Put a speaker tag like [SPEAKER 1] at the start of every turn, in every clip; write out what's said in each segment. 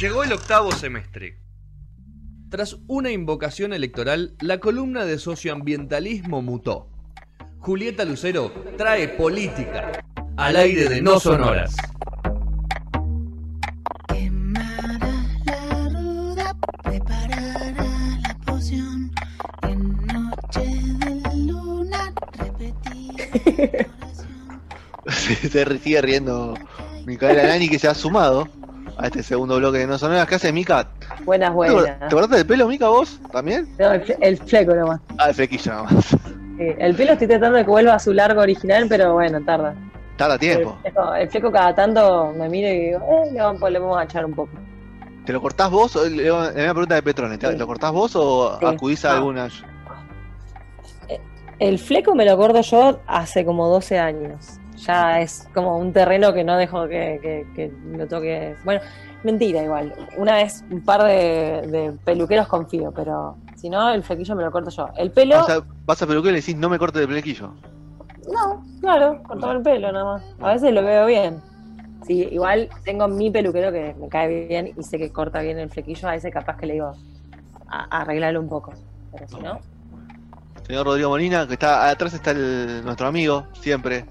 [SPEAKER 1] Llegó el octavo semestre. Tras una invocación electoral, la columna de socioambientalismo mutó. Julieta Lucero trae política al aire de No Sonoras.
[SPEAKER 2] Quemará la ruda, preparará la poción. En noche de luna, repetirá la oración.
[SPEAKER 3] Se sigue riendo Micaela Nani que se ha sumado a este segundo bloque de No Sonoras. ¿Qué hace Mica?
[SPEAKER 4] Buenas,
[SPEAKER 3] ¿Te
[SPEAKER 4] buenas.
[SPEAKER 3] ¿Te acordaste del pelo, Mica, vos también?
[SPEAKER 4] No, el, fle- el fleco nomás.
[SPEAKER 3] Ah, el flequillo nada más.
[SPEAKER 4] Sí, el pelo estoy tratando de que vuelva a su largo original, pero bueno, tarda.
[SPEAKER 3] Tarda
[SPEAKER 4] El
[SPEAKER 3] tiempo.
[SPEAKER 4] fleco, el fleco cada tanto me mira y digo, eh, le vamos, le vamos a echar un poco.
[SPEAKER 3] ¿Te lo cortás vos? Le la misma pregunta de Petrone. ¿Te
[SPEAKER 4] Sí.
[SPEAKER 3] lo cortás vos o
[SPEAKER 4] Sí.
[SPEAKER 3] acudís a
[SPEAKER 4] No.
[SPEAKER 3] alguna?
[SPEAKER 4] El fleco me lo acuerdo yo hace como 12 años. Ya es como un terreno que no dejo que, que, que lo toque. Bueno, mentira igual. Una vez un par de, de peluqueros confío, pero si no, el flequillo me lo corto yo. El pelo,
[SPEAKER 3] O sea, vas a peluquero y le decís, no me cortes el flequillo.
[SPEAKER 4] no, claro, cortame el pelo nada más. A veces lo veo bien. Sí, igual tengo mi peluquero que me cae bien y sé que corta bien el flequillo. A ese capaz que le digo, a, arreglarlo un poco. Pero si no,
[SPEAKER 3] Señor Rodrigo Molina, que está atrás está el- nuestro amigo, siempre.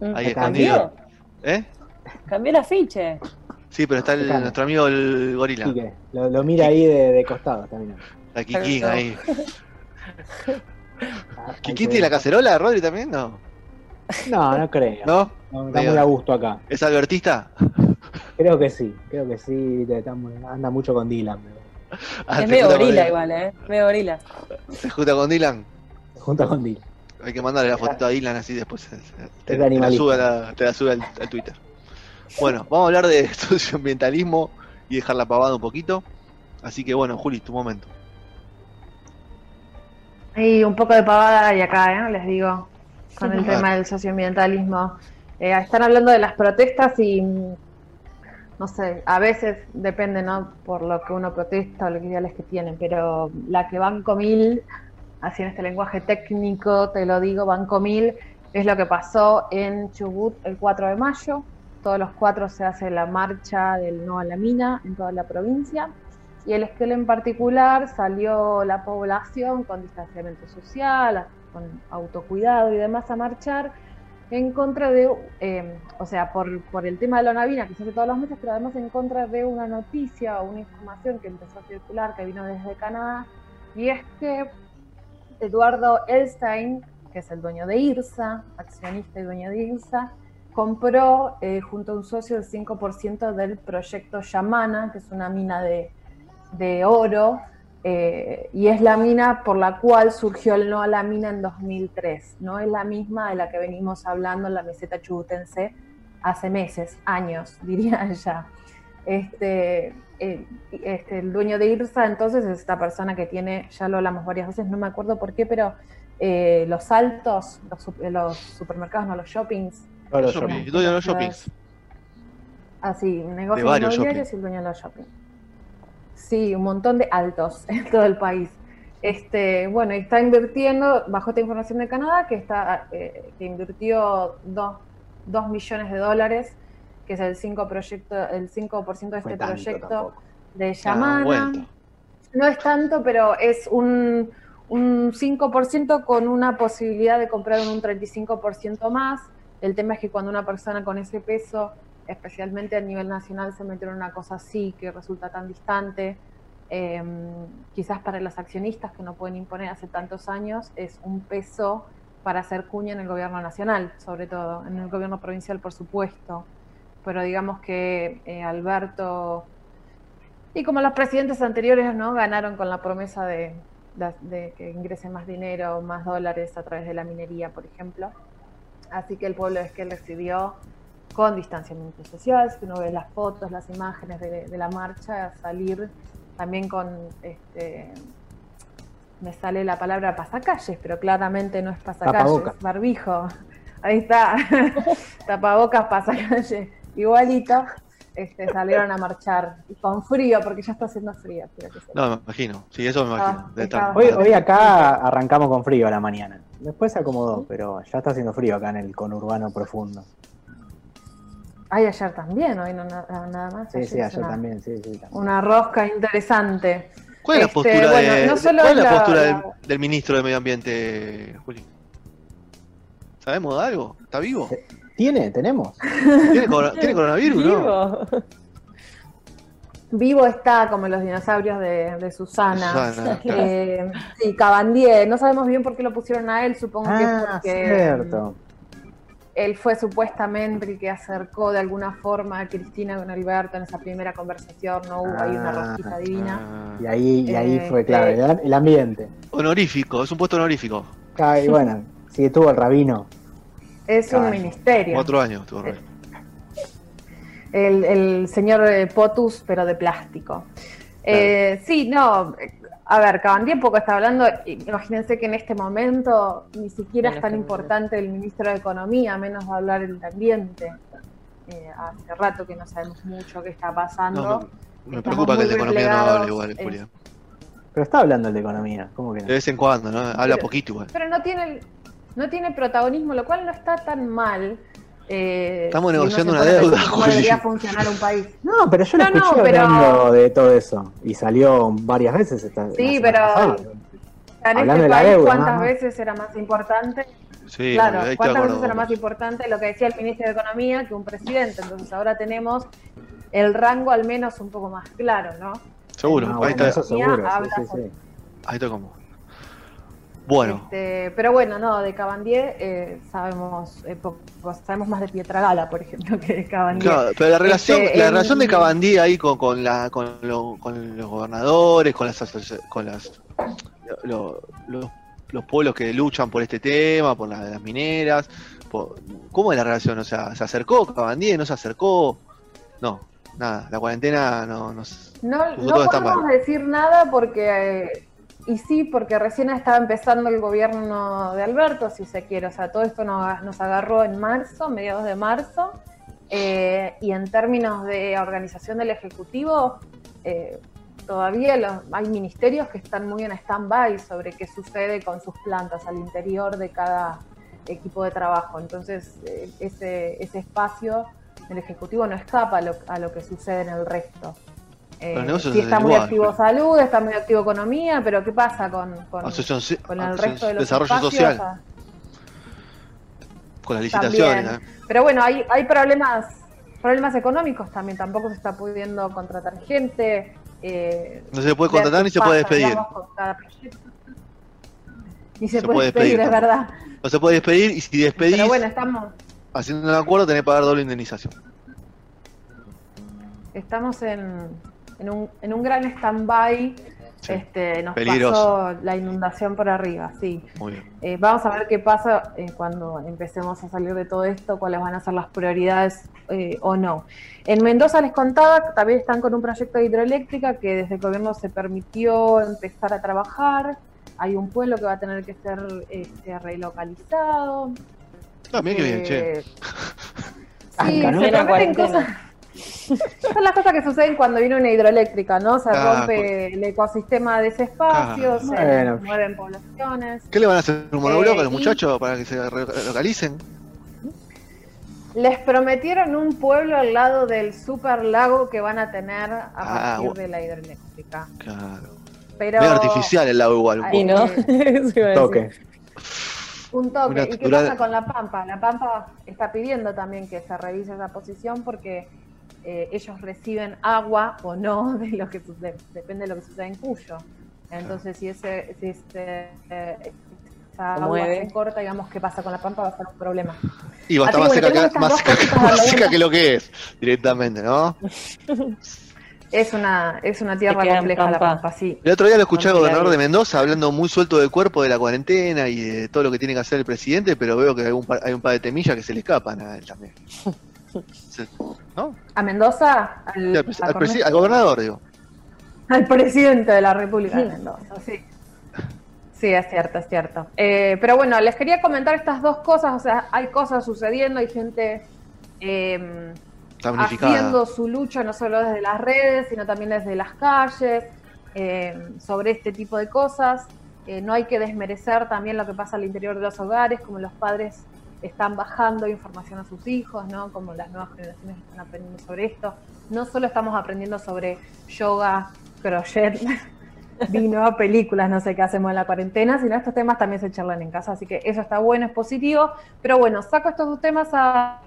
[SPEAKER 4] Mm,
[SPEAKER 3] Ahí
[SPEAKER 4] ¿cambió?
[SPEAKER 3] escondido. ¿Eh?
[SPEAKER 4] Cambié el afiche.
[SPEAKER 3] Sí, pero está el- nuestro amigo el gorila.
[SPEAKER 5] Quique, lo, lo mira ahí de, de costado también.
[SPEAKER 3] La Kikín ahí.
[SPEAKER 5] Ah,
[SPEAKER 3] ¿Kikín tiene la cacerola, Rodri también? No.
[SPEAKER 5] No, no creo.
[SPEAKER 3] ¿No?
[SPEAKER 5] No, está muy a gusto acá.
[SPEAKER 3] ¿Es albertista?
[SPEAKER 5] Creo que sí, creo que sí. muy- anda mucho con Dylan. pero
[SPEAKER 3] Ah,
[SPEAKER 4] es medio gorila igual, ¿eh? Medio gorila.
[SPEAKER 3] Se junta con Dylan.
[SPEAKER 5] Se junta con Dylan.
[SPEAKER 3] Hay que mandarle la fotito a Dylan así después te, te la sube, a la- te la sube al, al Twitter. Bueno, vamos a hablar de socioambientalismo y dejar la pavada un poquito. Así que bueno, Juli, tu momento.
[SPEAKER 6] Hay un poco de pavada y acá, ¿eh? les digo, con el tema del socioambientalismo. Eh, están hablando de las protestas y, no sé, a veces depende, ¿no? Por lo que uno protesta o los ideales que tienen, pero la que Banco Mil, así en este lenguaje técnico, te lo digo, Banco Mil, es lo que pasó en Chubut el 4 de mayo. Todos los cuatro se hace la marcha del no a la mina en toda la provincia. Y el Esquel en particular salió la población con distanciamiento social, con autocuidado y demás a marchar en contra de, eh, o sea, por, por el tema de la navina que se hace todos los meses, pero además en contra de una noticia o una información que empezó a circular que vino desde Canadá, y es que Eduardo Elstein, que es el dueño de IRSA, accionista y dueño de IRSA, compró eh, junto a un socio el 5% del proyecto Yamana, que es una mina de, de oro, eh, y es la mina por la cual surgió el no a la mina en 2003. No es la misma de la que venimos hablando en la meseta chubutense hace meses, años, diría ya. Este, eh, este, el dueño de IRSA entonces es esta persona que tiene, ya lo hablamos varias veces, no me acuerdo por qué, pero eh, los altos, los, su- los supermercados, no los shoppings,
[SPEAKER 5] Todos los
[SPEAKER 3] Shopping,
[SPEAKER 5] shoppings.
[SPEAKER 3] dueño de los shoppings.
[SPEAKER 6] Así, negocios
[SPEAKER 3] varios
[SPEAKER 6] inmobiliarios y el dueño de los shopping. Sí, un montón de altos en todo el país. Este, bueno, y está invirtiendo, bajo esta información de Canadá, que está eh, que invirtió 2 millones de dólares, que es el 5%, proyecto, el 5 de este proyecto
[SPEAKER 5] tampoco.
[SPEAKER 6] de
[SPEAKER 3] Ah,
[SPEAKER 6] Yamana.
[SPEAKER 3] vuelto.
[SPEAKER 6] No es tanto, pero es un, un 5% con una posibilidad de comprar un 35% más. El tema es que cuando una persona con ese peso, especialmente a nivel nacional, se mete en una cosa así que resulta tan distante, eh, quizás para los accionistas que no pueden imponer hace tantos años, es un peso para hacer cuña en el gobierno nacional, sobre todo, en el gobierno provincial, por supuesto. Pero digamos que eh, Alberto y como los presidentes anteriores no ganaron con la promesa de, de- de que ingrese más dinero, más dólares a través de la minería, por ejemplo. Así que el pueblo de Esquel decidió, con distanciamiento social, si uno ve las fotos, las imágenes de, de la marcha, salir también con, este, me sale la palabra pasacalles, pero claramente no es pasacalles,
[SPEAKER 5] Tapabocas.
[SPEAKER 6] barbijo. Ahí está, tapabocas, pasacalles, igualito. Este, salieron a marchar y con frío, porque ya está haciendo frío. que.
[SPEAKER 3] No, me imagino. Sí, eso me imagino.
[SPEAKER 6] Ah,
[SPEAKER 5] Hoy, hoy acá arrancamos con frío a la mañana. Después se acomodó, pero ya está haciendo frío acá en el conurbano profundo.
[SPEAKER 6] Ay, ayer también, hoy no na- nada más.
[SPEAKER 5] Sí, sí,
[SPEAKER 6] es
[SPEAKER 5] ayer
[SPEAKER 6] una,
[SPEAKER 5] también, sí, sí. también.
[SPEAKER 6] una rosca interesante.
[SPEAKER 3] ¿Cuál es la
[SPEAKER 6] Este,
[SPEAKER 3] postura,
[SPEAKER 6] bueno,
[SPEAKER 3] de-
[SPEAKER 6] no solo
[SPEAKER 3] ¿cuál es la
[SPEAKER 6] la-
[SPEAKER 3] postura del, ministro de Medio Ambiente, Juli? ¿Sabemos de algo? ¿Está vivo?
[SPEAKER 5] ¿Tiene? ¿Tenemos?
[SPEAKER 3] ¿Tiene, ¿tiene coronavirus? No.
[SPEAKER 4] Vivo.
[SPEAKER 6] Vivo está como los dinosaurios de, de Susana.
[SPEAKER 3] Susana, claro.
[SPEAKER 6] Eh, sí, Cabandier. No sabemos bien por qué lo pusieron a él, supongo que es
[SPEAKER 5] Ah,
[SPEAKER 6] porque
[SPEAKER 5] cierto.
[SPEAKER 6] él fue supuestamente el que acercó de alguna forma a Cristina con Alberto en esa primera conversación. No hubo ahí una
[SPEAKER 5] Ah,
[SPEAKER 6] rosquita divina.
[SPEAKER 3] Ah,
[SPEAKER 5] Y ahí, y ahí
[SPEAKER 6] Eh,
[SPEAKER 5] fue clave,
[SPEAKER 6] eh.
[SPEAKER 5] el, ambiente.
[SPEAKER 3] honorífico, es un puesto honorífico.
[SPEAKER 5] Ah, Y bueno, sí, tuvo el rabino.
[SPEAKER 6] Es un ministerio.
[SPEAKER 3] Cuatro años tuvo Rabino.
[SPEAKER 6] El, el señor eh, Potus, pero de plástico. Eh, sí, no. A ver, Cabandier poco está hablando. Imagínense que en este momento ni siquiera es tan importante el ministro de Economía, menos va a hablar el de Ambiente. Eh, hace rato que no sabemos mucho qué está pasando.
[SPEAKER 3] No, me, preocupa que el de economía no hable igual,
[SPEAKER 6] eh.
[SPEAKER 3] Julia.
[SPEAKER 5] Pero está hablando el de economía, ¿cómo que no?
[SPEAKER 3] De vez en cuando, ¿no? Habla
[SPEAKER 6] Pero-
[SPEAKER 3] poquito igual.
[SPEAKER 6] Pero no tiene, el- no tiene protagonismo, lo cual no está tan mal. eh,
[SPEAKER 3] Estamos
[SPEAKER 6] si
[SPEAKER 3] negociando una deuda,
[SPEAKER 6] cómo debería funcionar un país.
[SPEAKER 5] No, pero yo lo
[SPEAKER 6] No, no,
[SPEAKER 5] escuché
[SPEAKER 6] pero-
[SPEAKER 5] hablando de todo eso. Y salió varias veces esta
[SPEAKER 6] Sí, pero-
[SPEAKER 5] pasada.
[SPEAKER 6] En
[SPEAKER 5] Hablando
[SPEAKER 6] este
[SPEAKER 5] de la
[SPEAKER 6] país,
[SPEAKER 5] deuda,
[SPEAKER 6] ¿cuántas veces era más importante?
[SPEAKER 3] Sí,
[SPEAKER 6] claro, ¿cuántas veces era más importante lo que decía el ministro de Economía que un presidente? Entonces ahora tenemos el rango al menos un poco más claro, ¿no?
[SPEAKER 3] Seguro,
[SPEAKER 5] Ah,
[SPEAKER 3] ahí,
[SPEAKER 5] bueno,
[SPEAKER 3] está,
[SPEAKER 5] eso seguro, sí,
[SPEAKER 6] Habla
[SPEAKER 5] sí,
[SPEAKER 3] ahí estoy como. Bueno,
[SPEAKER 6] Este, pero bueno, no, de Cabandier eh, sabemos eh, sabemos más de Pietragala, por ejemplo, que de Cabandier.
[SPEAKER 3] claro, pero la relación,
[SPEAKER 6] Este,
[SPEAKER 3] la
[SPEAKER 6] en-
[SPEAKER 3] relación de Cabandí ahí con, con, la, con, lo- con los gobernadores, con las con las lo- los, los pueblos que luchan por este tema, por la- las mineras, por- ¿cómo es la relación? O sea, ¿se acercó Cabandí? ¿No se acercó? No, nada, la cuarentena no, no s-
[SPEAKER 6] No, no podemos decir nada porque, eh, y sí, porque recién estaba empezando el gobierno de Alberto, si se quiere. O sea, todo esto nos, agarró en marzo, mediados de marzo, eh, y en términos de organización del Ejecutivo, eh, todavía los, hay ministerios que están muy en stand-by sobre qué sucede con sus plantas al interior de cada equipo de trabajo. Entonces, eh, ese, ese espacio del Ejecutivo no escapa a lo, a lo que sucede en el resto. Eh,
[SPEAKER 3] Los negocios
[SPEAKER 6] sí
[SPEAKER 3] es
[SPEAKER 6] está muy activo
[SPEAKER 3] pero-
[SPEAKER 6] salud, está muy activo economía, pero ¿qué pasa con, con,
[SPEAKER 3] asociación,
[SPEAKER 6] con el resto de los
[SPEAKER 3] desarrollo
[SPEAKER 6] espacios?
[SPEAKER 3] social, con las licitaciones. ¿eh?
[SPEAKER 6] Pero bueno, hay, hay problemas, problemas económicos también, tampoco se está pudiendo contratar gente. eh,
[SPEAKER 3] No se puede contratar ni se puede despedir.
[SPEAKER 6] Ni se,
[SPEAKER 3] Se
[SPEAKER 6] puede despedir,
[SPEAKER 3] despedir
[SPEAKER 6] es verdad.
[SPEAKER 3] No se puede despedir y si despedís,
[SPEAKER 6] Pero bueno, estamos,
[SPEAKER 3] haciendo un acuerdo, tenés que pagar doble indemnización.
[SPEAKER 6] estamos en, en, un, en un gran stand-by.
[SPEAKER 3] Sí,
[SPEAKER 6] Este, nos
[SPEAKER 3] Peligroso.
[SPEAKER 6] pasó la inundación por arriba, sí.
[SPEAKER 3] muy bien.
[SPEAKER 6] Eh, vamos a ver qué pasa eh, cuando empecemos a salir de todo esto, cuáles van a ser las prioridades eh, o no. En Mendoza les contaba, también están con un proyecto de hidroeléctrica que desde el gobierno se permitió empezar a trabajar. Hay un pueblo que va a tener que ser este, relocalizado.
[SPEAKER 3] Ah, mira qué bien, che.
[SPEAKER 6] Eh, Sí, se
[SPEAKER 4] cuarentena.
[SPEAKER 6] cosas. Son las cosas que suceden cuando viene una hidroeléctrica, ¿no? Se
[SPEAKER 3] Ah,
[SPEAKER 6] rompe el ecosistema de ese espacio,
[SPEAKER 3] Ah,
[SPEAKER 6] se
[SPEAKER 5] bueno.
[SPEAKER 6] mueven poblaciones.
[SPEAKER 3] ¿Qué le van a hacer? ¿Un monobloco
[SPEAKER 6] Eh,
[SPEAKER 3] a los
[SPEAKER 6] y-
[SPEAKER 3] muchachos para que se re- localicen?
[SPEAKER 6] Les prometieron un pueblo al lado del super lago que van a tener a
[SPEAKER 3] Ah,
[SPEAKER 6] partir de la hidroeléctrica.
[SPEAKER 3] Claro.
[SPEAKER 6] Pero
[SPEAKER 3] Medio artificial el lago igual. un
[SPEAKER 4] no,
[SPEAKER 6] Eh.
[SPEAKER 5] Toque.
[SPEAKER 6] un toque. ¿Y qué pasa con La Pampa? La Pampa está pidiendo también que se revise esa posición porque eh, ellos reciben agua o no de lo que sucede, depende de lo que sucede en Cuyo. Entonces, si ese, si ese, eh, esa
[SPEAKER 4] Se
[SPEAKER 6] agua
[SPEAKER 4] mueve.
[SPEAKER 6] se corta, digamos, ¿qué pasa con La Pampa? Va a ser un problema.
[SPEAKER 3] Y va a estar más seca,
[SPEAKER 6] bueno,
[SPEAKER 3] que, más seca, que- más seca que lo que es, directamente, ¿no?
[SPEAKER 6] Es una, es una tierra compleja La
[SPEAKER 4] Pampa.
[SPEAKER 6] Sí.
[SPEAKER 3] El otro día lo escuché al gobernador de. Mendoza hablando muy suelto del cuerpo de la cuarentena y de todo lo que tiene que hacer el presidente, pero veo que hay un par, hay un par de temillas que se le escapan a él también. ¿No?
[SPEAKER 6] A Mendoza, al,
[SPEAKER 3] Sí, al,
[SPEAKER 6] a
[SPEAKER 3] gobernador, digo.
[SPEAKER 6] Al presidente de la República de Mendoza, sí. Sí, es cierto, es cierto. Eh, pero bueno, les quería comentar estas dos cosas. O sea, hay cosas sucediendo, hay gente eh,
[SPEAKER 3] Damnificada.
[SPEAKER 6] haciendo su lucha no solo desde las redes, sino también desde las calles, eh, sobre este tipo de cosas. Eh, no hay que desmerecer también lo que pasa al interior de los hogares, como los padres están bajando información a sus hijos, ¿no? Como las nuevas generaciones están aprendiendo sobre esto. No solo estamos aprendiendo sobre yoga, crochet, vino, películas, no sé qué hacemos en la cuarentena, sino estos temas también se charlan en casa, así que eso está bueno, es positivo. Pero bueno, saco estos dos temas a,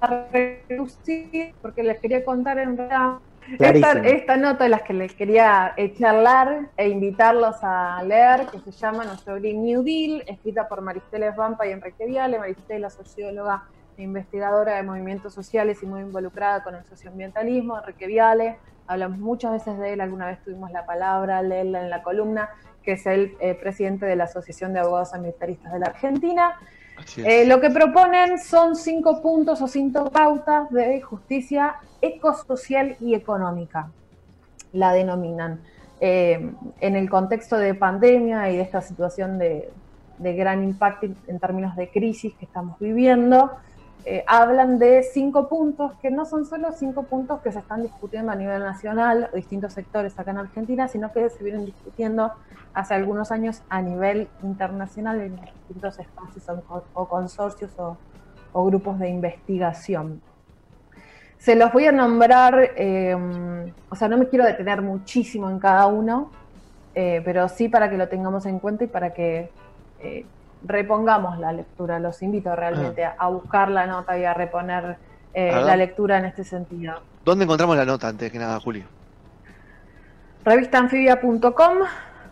[SPEAKER 6] a reducir porque les quería contar en realidad esta, esta nota de las que les quería eh, charlar e invitarlos a leer, que se llama Nuestro Green New Deal, escrita por Maristela Vampa y Enrique Viale. Maristela, socióloga e investigadora de movimientos sociales y muy involucrada con el socioambientalismo. Enrique Viale, hablamos muchas veces de él, alguna vez tuvimos la palabra, leerla en la columna, que es el eh, presidente de la Asociación de Abogados Ambientalistas de la Argentina. Eh, lo que proponen son cinco puntos o cinco pautas de justicia ecosocial y económica, la denominan. Eh, en el contexto de pandemia y de esta situación de, de gran impacto en términos de crisis que estamos viviendo, eh, hablan de cinco puntos que no son solo cinco puntos que se están discutiendo a nivel nacional, o distintos sectores acá en Argentina, sino que se vienen discutiendo hace algunos años a nivel internacional en distintos espacios o, consorcios o, grupos de investigación. Se los voy a nombrar, eh, o sea, no me quiero detener muchísimo en cada uno, eh, pero sí para que lo tengamos en cuenta y para que eh, repongamos la lectura. Los invito realmente a, a buscar la nota y a reponer eh, la lectura en este sentido.
[SPEAKER 3] ¿Dónde encontramos la nota antes que nada, Julio?
[SPEAKER 6] Revistaanfibia.com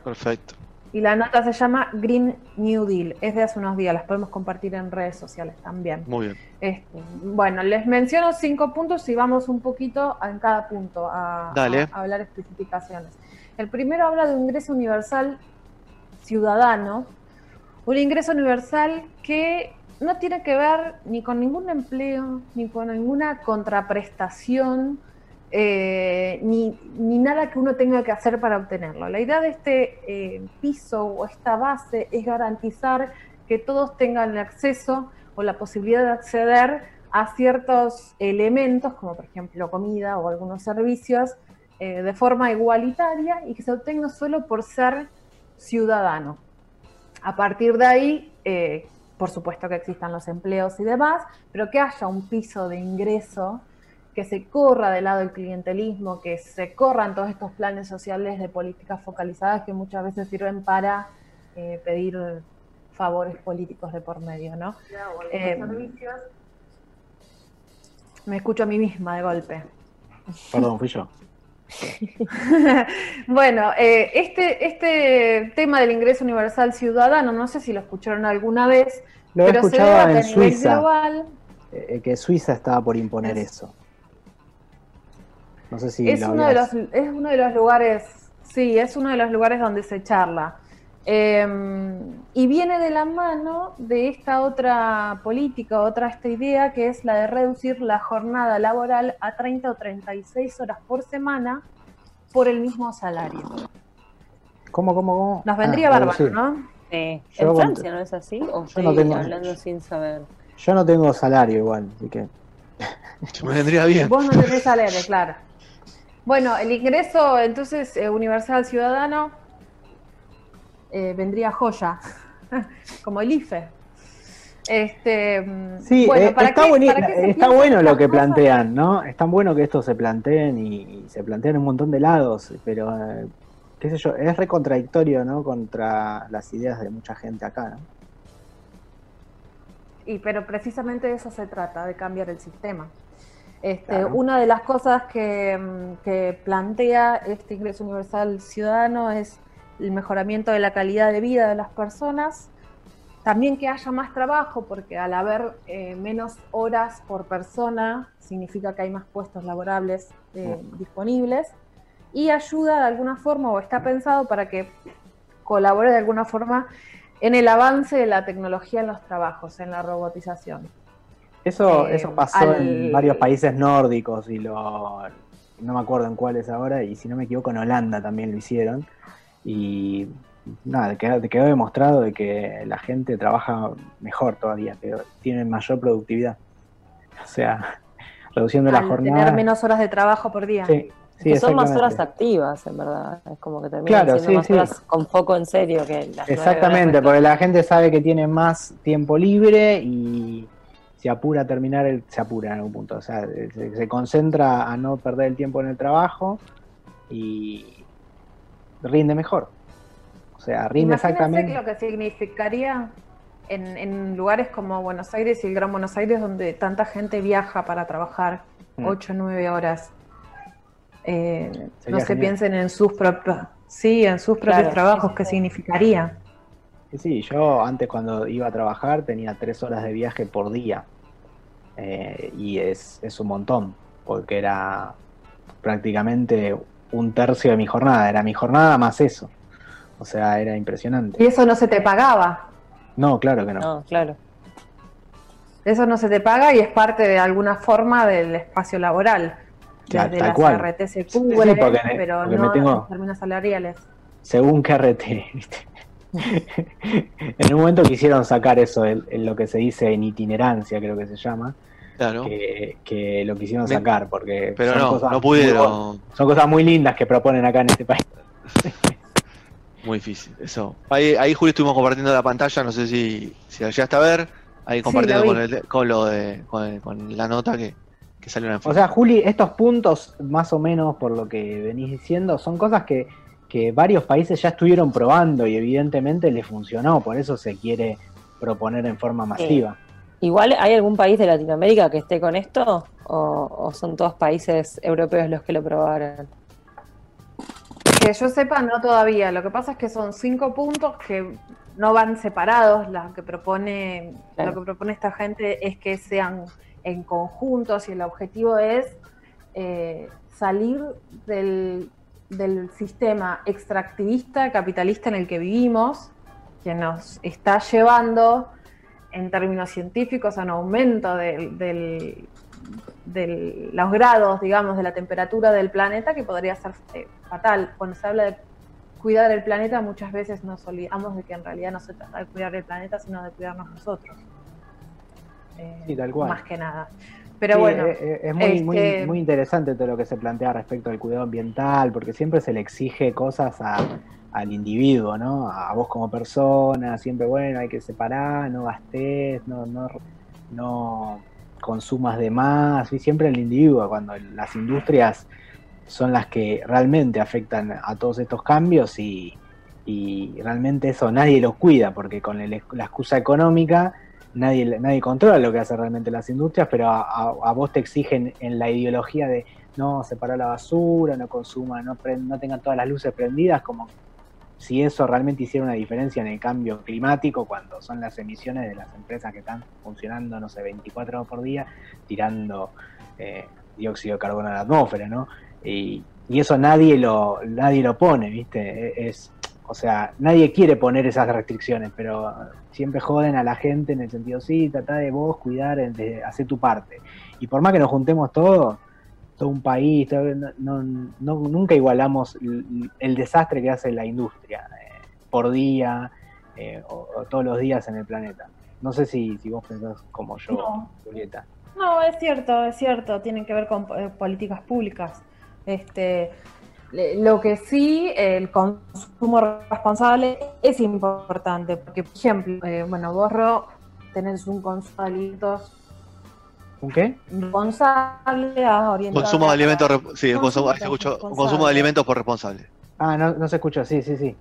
[SPEAKER 3] Perfecto.
[SPEAKER 6] y la nota se llama Green New Deal. Es de hace unos días, las podemos compartir en redes sociales también.
[SPEAKER 3] Muy bien.
[SPEAKER 6] Este, bueno, les menciono cinco puntos y vamos un poquito en cada punto a,
[SPEAKER 3] Dale.
[SPEAKER 6] a- a hablar especificaciones. El primero habla de un ingreso universal ciudadano, un ingreso universal que no tiene que ver ni con ningún empleo, ni con ninguna contraprestación, eh, ni, ni nada que uno tenga que hacer para obtenerlo. La idea de este eh, piso o esta base es garantizar que todos tengan el acceso o la posibilidad de acceder a ciertos elementos, como por ejemplo comida o algunos servicios, eh, de forma igualitaria y que se obtenga solo por ser ciudadano. A partir de ahí, eh, por supuesto que existan los empleos y demás, pero que haya un piso de ingreso, que se corra del lado del clientelismo, que se corran todos estos planes sociales de políticas focalizadas que muchas veces sirven para eh, pedir favores políticos de por medio, ¿no? Eh, me escucho a mí misma de golpe.
[SPEAKER 5] Perdón, fui yo.
[SPEAKER 6] bueno, eh, este, este tema del ingreso universal ciudadano, no sé si lo escucharon alguna vez,
[SPEAKER 5] Lo
[SPEAKER 6] pero se
[SPEAKER 5] en
[SPEAKER 6] a nivel
[SPEAKER 5] Suiza,
[SPEAKER 6] global.
[SPEAKER 5] eh, que Suiza estaba por imponer
[SPEAKER 6] Es-
[SPEAKER 5] eso. No sé si
[SPEAKER 6] es,
[SPEAKER 5] lo
[SPEAKER 6] uno de los, es uno de los lugares, sí, es uno de los lugares donde se charla. Eh, y viene de la mano de esta otra política, otra esta idea, que es la de reducir la jornada laboral a 30 o 36 horas por semana por el mismo salario.
[SPEAKER 5] ¿Cómo, cómo, cómo?
[SPEAKER 6] Nos vendría
[SPEAKER 5] Ah,
[SPEAKER 6] bárbaro,
[SPEAKER 5] reducir.
[SPEAKER 6] ¿no?
[SPEAKER 4] Sí.
[SPEAKER 5] Yo
[SPEAKER 4] ¿En Francia no es así? ¿O estoy
[SPEAKER 5] no tengo-
[SPEAKER 4] hablando sin saber?
[SPEAKER 5] Yo no tengo salario igual, así que.
[SPEAKER 3] Me vendría bien.
[SPEAKER 6] Vos no tenés salario, claro. Bueno, el ingreso entonces eh, universal ciudadano eh, vendría joya, como el IFE. Este,
[SPEAKER 5] Sí,
[SPEAKER 6] bueno,
[SPEAKER 5] eh,
[SPEAKER 6] ¿para
[SPEAKER 5] está,
[SPEAKER 6] qué-
[SPEAKER 5] bueni-
[SPEAKER 6] para qué se
[SPEAKER 5] está
[SPEAKER 6] piensan
[SPEAKER 5] bueno lo que
[SPEAKER 6] cosas?
[SPEAKER 5] plantean, ¿no? Es tan bueno que esto se planteen y, y se plantean un montón de lados, pero, eh, qué sé yo, es recontradictorio, ¿no? Contra las ideas de mucha gente acá, ¿no?
[SPEAKER 6] Y, pero precisamente de eso se trata, de cambiar el sistema. Este,
[SPEAKER 5] Claro.
[SPEAKER 6] Una de las cosas que, mm, que plantea este ingreso universal ciudadano es el mejoramiento de la calidad de vida de las personas, también que haya más trabajo, porque al haber eh, menos horas por persona, significa que hay más puestos laborables eh, disponibles, y ayuda de alguna forma, o está pensado para que colabore de alguna forma en el avance de la tecnología en los trabajos, en la robotización.
[SPEAKER 5] Eso,
[SPEAKER 6] Eh,
[SPEAKER 5] eso pasó
[SPEAKER 6] al-
[SPEAKER 5] en varios países nórdicos y lo no me acuerdo en cuáles ahora, y si no me equivoco en Holanda también lo hicieron. Y nada, quedó, quedó demostrado de que la gente trabaja mejor todavía, que tienen mayor productividad. O sea, reduciendo la
[SPEAKER 6] al
[SPEAKER 5] jornada.
[SPEAKER 6] tener menos horas de trabajo por día.
[SPEAKER 5] Sí, Sí,
[SPEAKER 4] que son más horas activas, en verdad. Es como que terminan
[SPEAKER 5] Claro,
[SPEAKER 4] siendo
[SPEAKER 5] sí,
[SPEAKER 4] más
[SPEAKER 5] sí.
[SPEAKER 4] horas con foco en serio que las
[SPEAKER 5] Exactamente, porque la gente sabe que tiene más tiempo libre y se apura a terminar, el, se apura en algún punto, o sea, se, se concentra a no perder el tiempo en el trabajo y rinde mejor. O sea, rinde
[SPEAKER 6] Imagínense
[SPEAKER 5] exactamente.
[SPEAKER 6] lo que significaría en, en lugares como Buenos Aires y el Gran Buenos Aires, donde tanta gente viaja para trabajar
[SPEAKER 5] Mm.
[SPEAKER 6] 8 o 9 horas. Eh, no se
[SPEAKER 5] genial.
[SPEAKER 6] piensen en sus propios, sí, en sus propios
[SPEAKER 4] Claro,
[SPEAKER 6] trabajos,
[SPEAKER 4] sí,
[SPEAKER 6] ¿qué
[SPEAKER 4] sí.
[SPEAKER 6] significaría?
[SPEAKER 5] Sí, Sí, yo antes cuando iba a trabajar tenía tres horas de viaje por día Eh, y es, es un montón, porque era prácticamente un tercio de mi jornada, era mi jornada más eso. O sea, era impresionante.
[SPEAKER 6] Y eso no se te pagaba.
[SPEAKER 5] No, claro que no.
[SPEAKER 4] No, claro.
[SPEAKER 6] Eso no se te paga y es parte de alguna forma del espacio laboral.
[SPEAKER 5] Tal-
[SPEAKER 6] Desde
[SPEAKER 5] tal
[SPEAKER 6] las
[SPEAKER 5] cual.
[SPEAKER 6] RT se cubre,
[SPEAKER 5] sí, porque-
[SPEAKER 6] pero
[SPEAKER 5] porque
[SPEAKER 6] no
[SPEAKER 5] tengo-
[SPEAKER 6] en términos salariales.
[SPEAKER 5] Según qué RT. ¿viste? en un momento quisieron sacar eso, el- el- lo que se dice en itinerancia, creo que se llama,
[SPEAKER 3] Claro.
[SPEAKER 5] que, que lo quisieron sacar, porque
[SPEAKER 3] Pero
[SPEAKER 5] son
[SPEAKER 3] no,
[SPEAKER 5] cosas
[SPEAKER 3] no
[SPEAKER 5] muy son cosas muy lindas que proponen acá en este país.
[SPEAKER 3] Muy difícil, eso. Ahí, ahí Julio estuvimos compartiendo la pantalla, no sé si, si la llegaste a ver. Ahí compartiendo con, el, con lo de, con, el- con la nota que, que salió en el
[SPEAKER 5] O sea, Juli, estos puntos, más o menos por lo que venís diciendo, son cosas que, que varios países ya estuvieron probando y evidentemente les funcionó, por eso se quiere proponer en forma masiva.
[SPEAKER 4] Igual, ¿hay algún país de Latinoamérica que esté con esto? ¿O, o son todos países europeos los que lo probaron?
[SPEAKER 6] Que yo sepa, no todavía. Lo que pasa es que son cinco puntos que no van separados. Lo que propone,
[SPEAKER 4] Claro.
[SPEAKER 6] lo que propone esta gente es que sean en conjuntos y el objetivo es eh, salir del, del sistema extractivista, capitalista en el que vivimos, que nos está llevando, en términos científicos, a un aumento del, del- de los grados, digamos, de la temperatura del planeta que podría ser eh, fatal. Cuando se habla de cuidar el planeta, muchas veces nos olvidamos de que en realidad no se trata de cuidar el planeta, sino de cuidarnos nosotros. Eh,
[SPEAKER 5] Sí, tal cual.
[SPEAKER 6] Más que nada. Pero
[SPEAKER 5] Sí,
[SPEAKER 6] bueno,
[SPEAKER 5] eh, es muy,
[SPEAKER 6] este-
[SPEAKER 5] muy, muy interesante todo lo que se plantea respecto al cuidado ambiental, porque siempre se le exige cosas a- al individuo, ¿no? A vos como persona, siempre, bueno, hay que separar, no gastes, no, no, no consumas de más, y siempre el individuo, cuando las industrias son las que realmente afectan a todos estos cambios y, y realmente eso nadie los cuida, porque con el- la excusa económica nadie, nadie controla lo que hacen realmente las industrias, pero a, a- vos te exigen en la ideología de no separar la basura, no consuman, no, no tengan todas las luces prendidas, como si eso realmente hiciera una diferencia en el cambio climático, cuando son las emisiones de las empresas que están funcionando, no sé, 24 horas por día, tirando eh, dióxido de carbono a la atmósfera, ¿no? Y, y eso nadie lo, nadie lo pone, ¿viste? E- Es, o sea, nadie quiere poner esas restricciones, pero siempre joden a la gente en el sentido, sí, trata de vos cuidar, de hacer tu parte. Y por más que nos juntemos todos, todo un país, todo- no, nunca igualamos el, el desastre que hace la industria eh, por día eh, o, o todos los días en el planeta. No sé si, si vos pensás como yo,
[SPEAKER 6] No.
[SPEAKER 5] Julieta.
[SPEAKER 6] No, es cierto, es cierto, tienen que ver con eh, políticas públicas. Este, lo que sí, el consumo responsable es importante, porque, por ejemplo, bueno, vos, Ro, tenés un consumo de alimentos
[SPEAKER 5] ¿Un qué?
[SPEAKER 6] responsable,
[SPEAKER 3] Consumo de
[SPEAKER 6] a-
[SPEAKER 3] alimentos, sí,
[SPEAKER 6] Consumo
[SPEAKER 3] consumo, ahí se escuchó, consumo de alimentos por responsable.
[SPEAKER 5] Ah, no, no se escuchó, sí, sí, sí.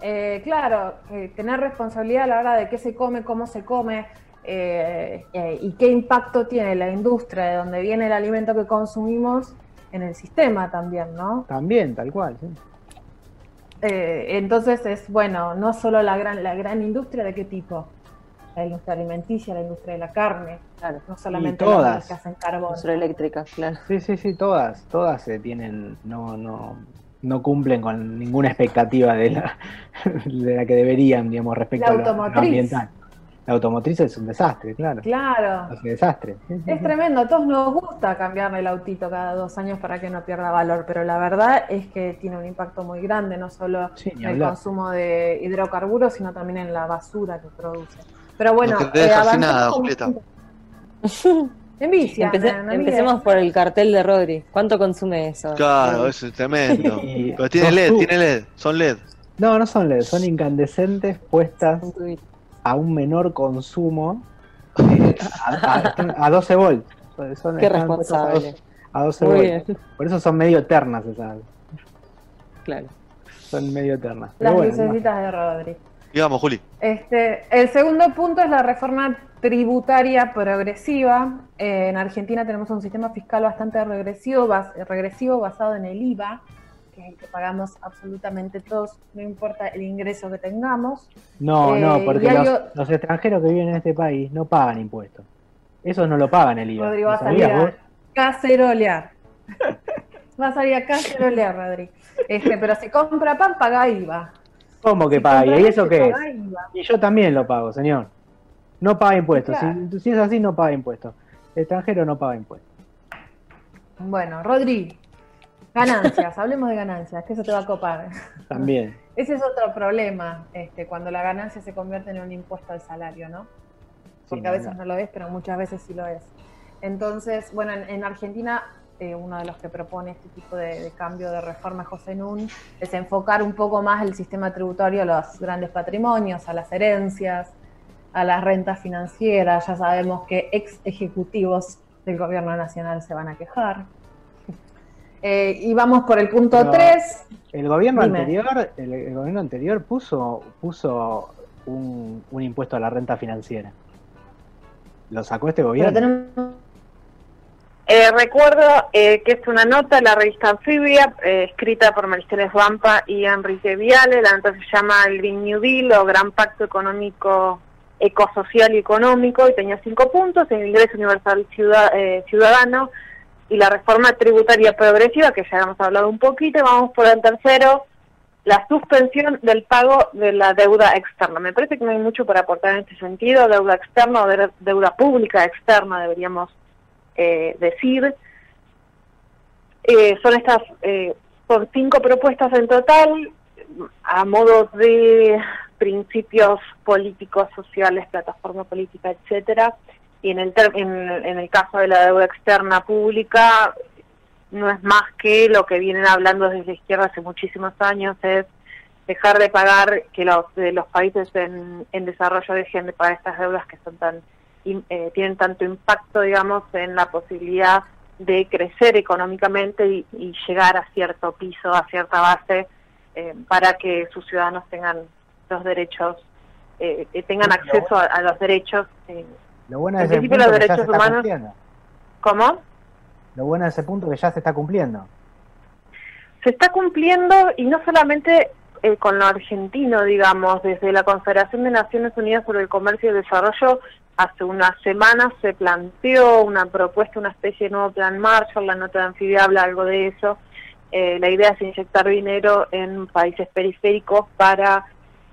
[SPEAKER 6] Eh, claro, eh, tener responsabilidad a la hora de qué se come, cómo se come eh, eh, y qué impacto tiene la industria de donde viene el alimento que consumimos en el sistema también, ¿no?
[SPEAKER 5] También, tal cual, sí.
[SPEAKER 6] Eh, entonces es bueno, no solo la gran, la gran industria de qué tipo, la industria alimenticia, la industria de la carne,
[SPEAKER 4] Claro.
[SPEAKER 6] no solamente
[SPEAKER 5] todas.
[SPEAKER 6] las que hacen carbón.
[SPEAKER 4] Industria eléctrica, claro.
[SPEAKER 5] Sí, sí, sí, todas, todas se tienen, no, no, no cumplen con ninguna expectativa de la, de la que deberían, digamos, respecto
[SPEAKER 6] La
[SPEAKER 5] a lo- a lo,
[SPEAKER 6] automotriz.
[SPEAKER 5] ambiental. La automotriz es un desastre, claro.
[SPEAKER 6] Claro,
[SPEAKER 5] Es un desastre.
[SPEAKER 6] Es tremendo, a todos nos gusta cambiarle el autito cada dos años para que no pierda valor, pero la verdad es que tiene un impacto muy grande, no solo
[SPEAKER 5] Sí,
[SPEAKER 6] en el consumo de hidrocarburos, sino también en la basura que produce. Pero bueno,
[SPEAKER 3] no
[SPEAKER 6] avancemos
[SPEAKER 3] nada, Julieta.
[SPEAKER 7] Envicia.
[SPEAKER 4] Empece- empecemos por el cartel de Rodri. ¿Cuánto consume eso?
[SPEAKER 3] Claro, eso es tremendo. Pero tiene LED, tiene LED, son LED.
[SPEAKER 5] No, no son LED, son incandescentes puestas a un menor consumo eh, a, a- a 12 volts. Son-
[SPEAKER 4] Qué
[SPEAKER 5] a
[SPEAKER 4] responsable.
[SPEAKER 5] A 12
[SPEAKER 4] Muy
[SPEAKER 5] volts.
[SPEAKER 4] bien,
[SPEAKER 5] Por eso son medio eternas esas.
[SPEAKER 4] claro.
[SPEAKER 5] Son medio eternas.
[SPEAKER 7] Las
[SPEAKER 5] bueno,
[SPEAKER 7] lucecitas de Rodri.
[SPEAKER 3] Digamos, Juli.
[SPEAKER 7] Este, el segundo punto es la reforma tributaria progresiva. Eh, en Argentina tenemos un sistema fiscal bastante regresivo, bas- regresivo basado en el IVA, que es el que pagamos absolutamente todos, no importa el ingreso que tengamos.
[SPEAKER 5] No,
[SPEAKER 7] Eh,
[SPEAKER 5] no, porque
[SPEAKER 7] y hay
[SPEAKER 5] los, extranjeros que viven en este país no pagan impuestos. Esos no lo pagan el IVA.
[SPEAKER 7] Rodri
[SPEAKER 5] ¿Lo
[SPEAKER 7] va a salir a cacerolear. Va a salir a cacerolear, Rodri. Este, pero si compra pan, paga IVA.
[SPEAKER 5] ¿Cómo que
[SPEAKER 7] compra
[SPEAKER 5] ¿Y eso qué es? Y yo también lo pago, señor. No paga impuestos.
[SPEAKER 7] Claro.
[SPEAKER 5] Si, si es así, no paga impuestos. El extranjero no paga impuestos.
[SPEAKER 7] Bueno, Rodri, ganancias, hablemos de ganancias, que eso te va a copar.
[SPEAKER 5] También.
[SPEAKER 7] Ese es otro problema, este, cuando la ganancia se convierte en un impuesto al salario, ¿no? Porque
[SPEAKER 5] Sí,
[SPEAKER 7] a veces no lo es, pero muchas veces sí lo es. Entonces, bueno, en, en Argentina, eh, uno de los que propone este tipo de, de cambio de reforma, José Nun, es enfocar un poco más el sistema tributario a los grandes patrimonios, a las herencias, a las rentas financieras. Ya sabemos que ex ejecutivos del gobierno nacional se van a quejar. Eh, y vamos por el punto
[SPEAKER 5] Pero-
[SPEAKER 7] 3.
[SPEAKER 5] El gobierno
[SPEAKER 7] Dime.
[SPEAKER 5] anterior, el, el gobierno anterior puso, puso un, un impuesto a la renta financiera. ¿Lo sacó este
[SPEAKER 7] Pero
[SPEAKER 5] gobierno?
[SPEAKER 7] tenemos
[SPEAKER 6] Eh, recuerdo eh, que es una nota de la revista Anfibia, eh, escrita por Maristeles Vampa y Enrique Viale. La nota se llama El Green New Deal o Gran Pacto Económico, Ecosocial y Económico y tenía cinco puntos, el ingreso universal ciuda- eh, ciudadano y la reforma tributaria progresiva, que ya hemos hablado un poquito, vamos por el tercero, la suspensión del pago de la deuda externa. Me parece que no hay mucho para aportar en este sentido, deuda externa o de- deuda pública externa deberíamos eh, decir. Eh, son estas, eh, son cinco propuestas en total, a modo de principios políticos, sociales, plataforma política, etcétera. Y en el, en, en el caso de la deuda externa pública, no es más que lo que vienen hablando desde la izquierda hace muchísimos años, es dejar de pagar, que los, de los países en, en desarrollo dejen de pagar estas deudas que son tan eh, tienen tanto impacto, digamos, en la posibilidad de crecer económicamente y, y llegar a cierto piso, a cierta base, eh, para que sus ciudadanos tengan los derechos, eh, tengan acceso a, a los derechos. eh,
[SPEAKER 5] Lo bueno
[SPEAKER 6] principio los derechos
[SPEAKER 5] está
[SPEAKER 6] humanos-. ¿Cómo?
[SPEAKER 5] Lo bueno de ese punto que ya se está cumpliendo.
[SPEAKER 6] se está cumpliendo y no solamente eh, con lo argentino, digamos, desde la Confederación de Naciones Unidas sobre el Comercio y el Desarrollo, hace unas semanas se planteó una propuesta, una especie de nuevo plan Marshall, la nota de anfibia habla algo de eso. Eh, la idea es inyectar dinero en países periféricos para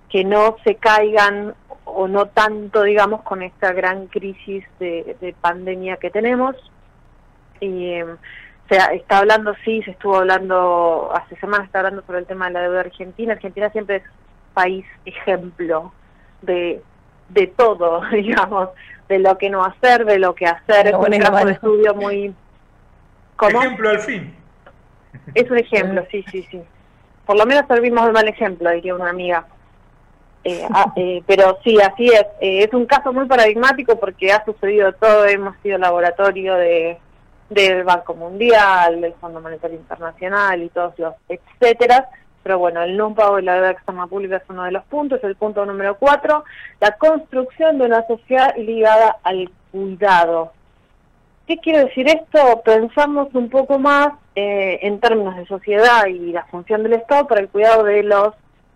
[SPEAKER 6] que no se caigan o no tanto, digamos, con esta gran crisis de, de pandemia que tenemos. Y eh, se ha- está hablando, sí, se estuvo hablando, hace semanas está hablando sobre el tema de la deuda argentina. Argentina siempre es país ejemplo de, de todo, digamos, de lo que no hacer, de lo que hacer. Es un caso de estudio muy... ¿Cómo?
[SPEAKER 8] Ejemplo al fin.
[SPEAKER 6] Es un ejemplo, sí, sí, sí. Por lo menos servimos de mal ejemplo, diría una amiga. Eh, ah, eh, pero sí, así es. Eh, es un caso muy paradigmático porque ha sucedido todo. Hemos sido laboratorio de del Banco Mundial, del Fondo Monetario Internacional y todos los etcétera. Pero bueno, el no pago de la deuda externa pública es uno de los puntos. El punto número cuatro, la construcción de una sociedad ligada al cuidado. ¿Qué quiere decir esto? Pensamos un poco más eh, en términos de sociedad y la función del Estado para el cuidado de los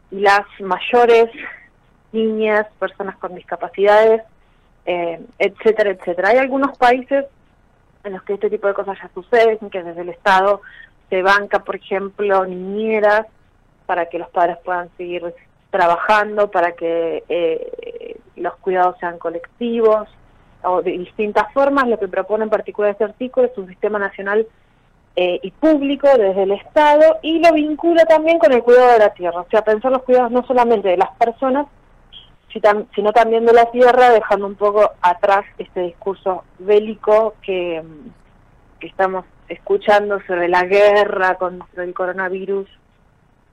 [SPEAKER 6] las mayores, niñas, personas con discapacidades, eh, etcétera, etcétera. Hay algunos países en los que este tipo de cosas ya suceden, que desde el Estado se banca, por ejemplo, niñeras para que los padres puedan seguir trabajando, para que eh, los cuidados sean colectivos, o de distintas formas. Lo que propone en particular este artículo es un sistema nacional eh, y público desde el Estado y lo vincula también con el cuidado de la tierra, o sea, pensar los cuidados no solamente de las personas, sino también de la tierra, dejando un poco atrás este discurso bélico que, que estamos escuchando sobre la guerra contra el coronavirus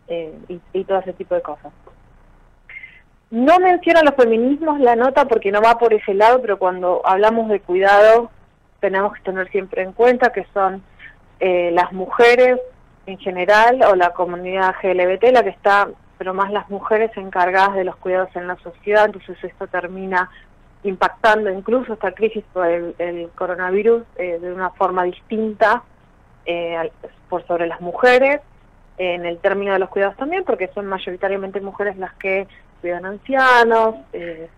[SPEAKER 6] eh, y, todo ese tipo de cosas. No menciona los feminismos la nota porque no va por ese lado, pero cuando hablamos de cuidado tenemos que tener siempre en cuenta que son eh, las mujeres en general o la comunidad GLBT la que está, pero más las mujeres encargadas de los cuidados en la sociedad, entonces esto termina impactando incluso esta crisis por el, coronavirus eh, de una forma distinta eh, por sobre las mujeres, en el término de los cuidados también, porque son mayoritariamente mujeres las que cuidan ancianos, eh,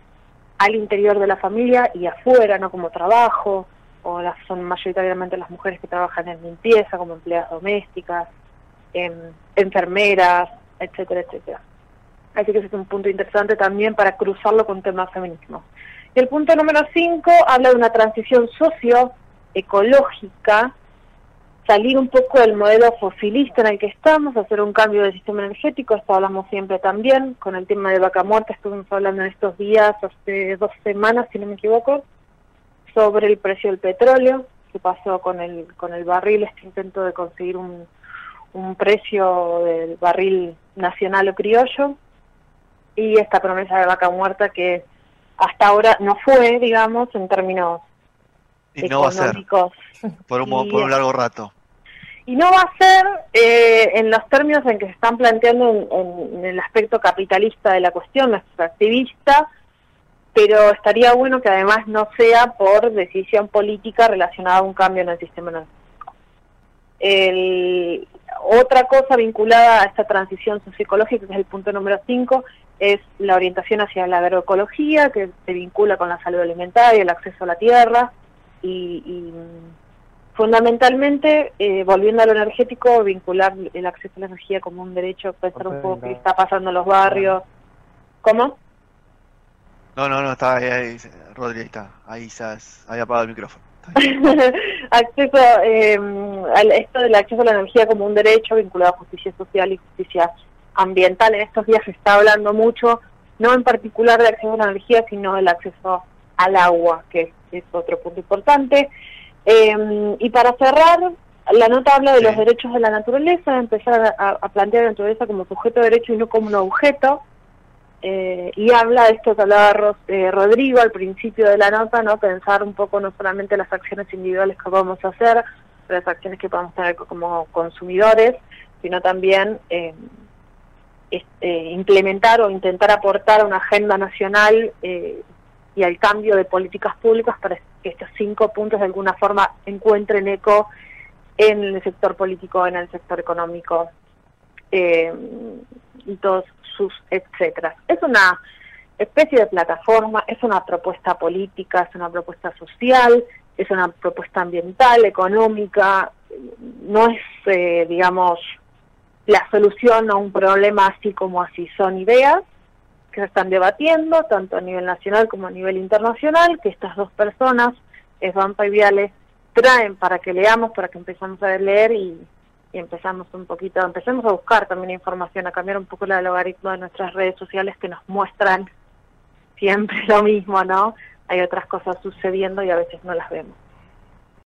[SPEAKER 6] al interior de la familia y afuera, no como trabajo, o las, son mayoritariamente las mujeres que trabajan en limpieza, como empleadas domésticas, em, enfermeras, etcétera, etcétera. Así que ese es un punto interesante también para cruzarlo con temas feminismo. Y el punto número 5 habla de una transición socioecológica, salir un poco del modelo fosilista en el que estamos, hacer un cambio del sistema energético, esto hablamos siempre también, con el tema de vaca muerta estuvimos hablando en estos días, hace dos semanas si no me equivoco, sobre el precio del petróleo, qué pasó con el, con el barril, este intento de conseguir un, un precio del barril nacional o criollo, y esta promesa de vaca muerta que hasta ahora no fue, digamos, en términos
[SPEAKER 3] Y no va a ser por un,
[SPEAKER 6] y-
[SPEAKER 3] por un largo rato.
[SPEAKER 6] Y no va a ser eh, en los términos en que se están planteando en, el aspecto capitalista de la cuestión, no es activista, pero estaría bueno que además no sea por decisión política relacionada a un cambio en el sistema energético. El- otra cosa vinculada a esta transición socioecológica, que es el punto número 5, es la orientación hacia la agroecología, que se vincula con la salud alimentaria, el acceso a la tierra y, fundamentalmente, eh, volviendo a lo energético, vincular el acceso a la energía como un derecho, pensar un poco qué está pasando en los barrios. ¿Cómo?
[SPEAKER 3] No, no, no, está ahí, ahí, Rodri, ahí está. Ahí había apagado el micrófono.
[SPEAKER 6] Acceso, eh, al, esto del acceso a la energía como un derecho vinculado a justicia social y justicia ambiental. En estos días se está hablando mucho, no en particular del acceso a la energía, sino del acceso al agua, que es otro punto importante. Eh, y para cerrar, la nota habla de
[SPEAKER 3] Sí.
[SPEAKER 6] los derechos de la naturaleza, empezar a, a plantear la naturaleza como sujeto de derecho y no como un objeto. Eh, y habla de esto que hablaba Ros- eh, Rodrigo al principio de la nota, no pensar un poco no solamente las acciones individuales que podemos hacer, las acciones que podemos tener co- como consumidores, sino también eh, este, implementar o intentar aportar a una agenda nacional eh, y al cambio de políticas públicas para que estos cinco puntos de alguna forma encuentren eco en el sector político, en el sector económico eh, y todos sus etcétera. Es una especie de plataforma, es una propuesta política, es una propuesta social, es una propuesta ambiental, económica, no es, eh, digamos, la solución a un problema así como así, son ideas que se están debatiendo tanto a nivel nacional como a nivel internacional, que estas dos personas, Esbampa y Viale, traen para que leamos, para que empezamos a leer y, y empezamos un poquito, empecemos a buscar también información, a cambiar un poco el logaritmo de nuestras redes sociales que nos muestran siempre lo mismo, ¿no? Hay otras cosas sucediendo y a veces no las vemos.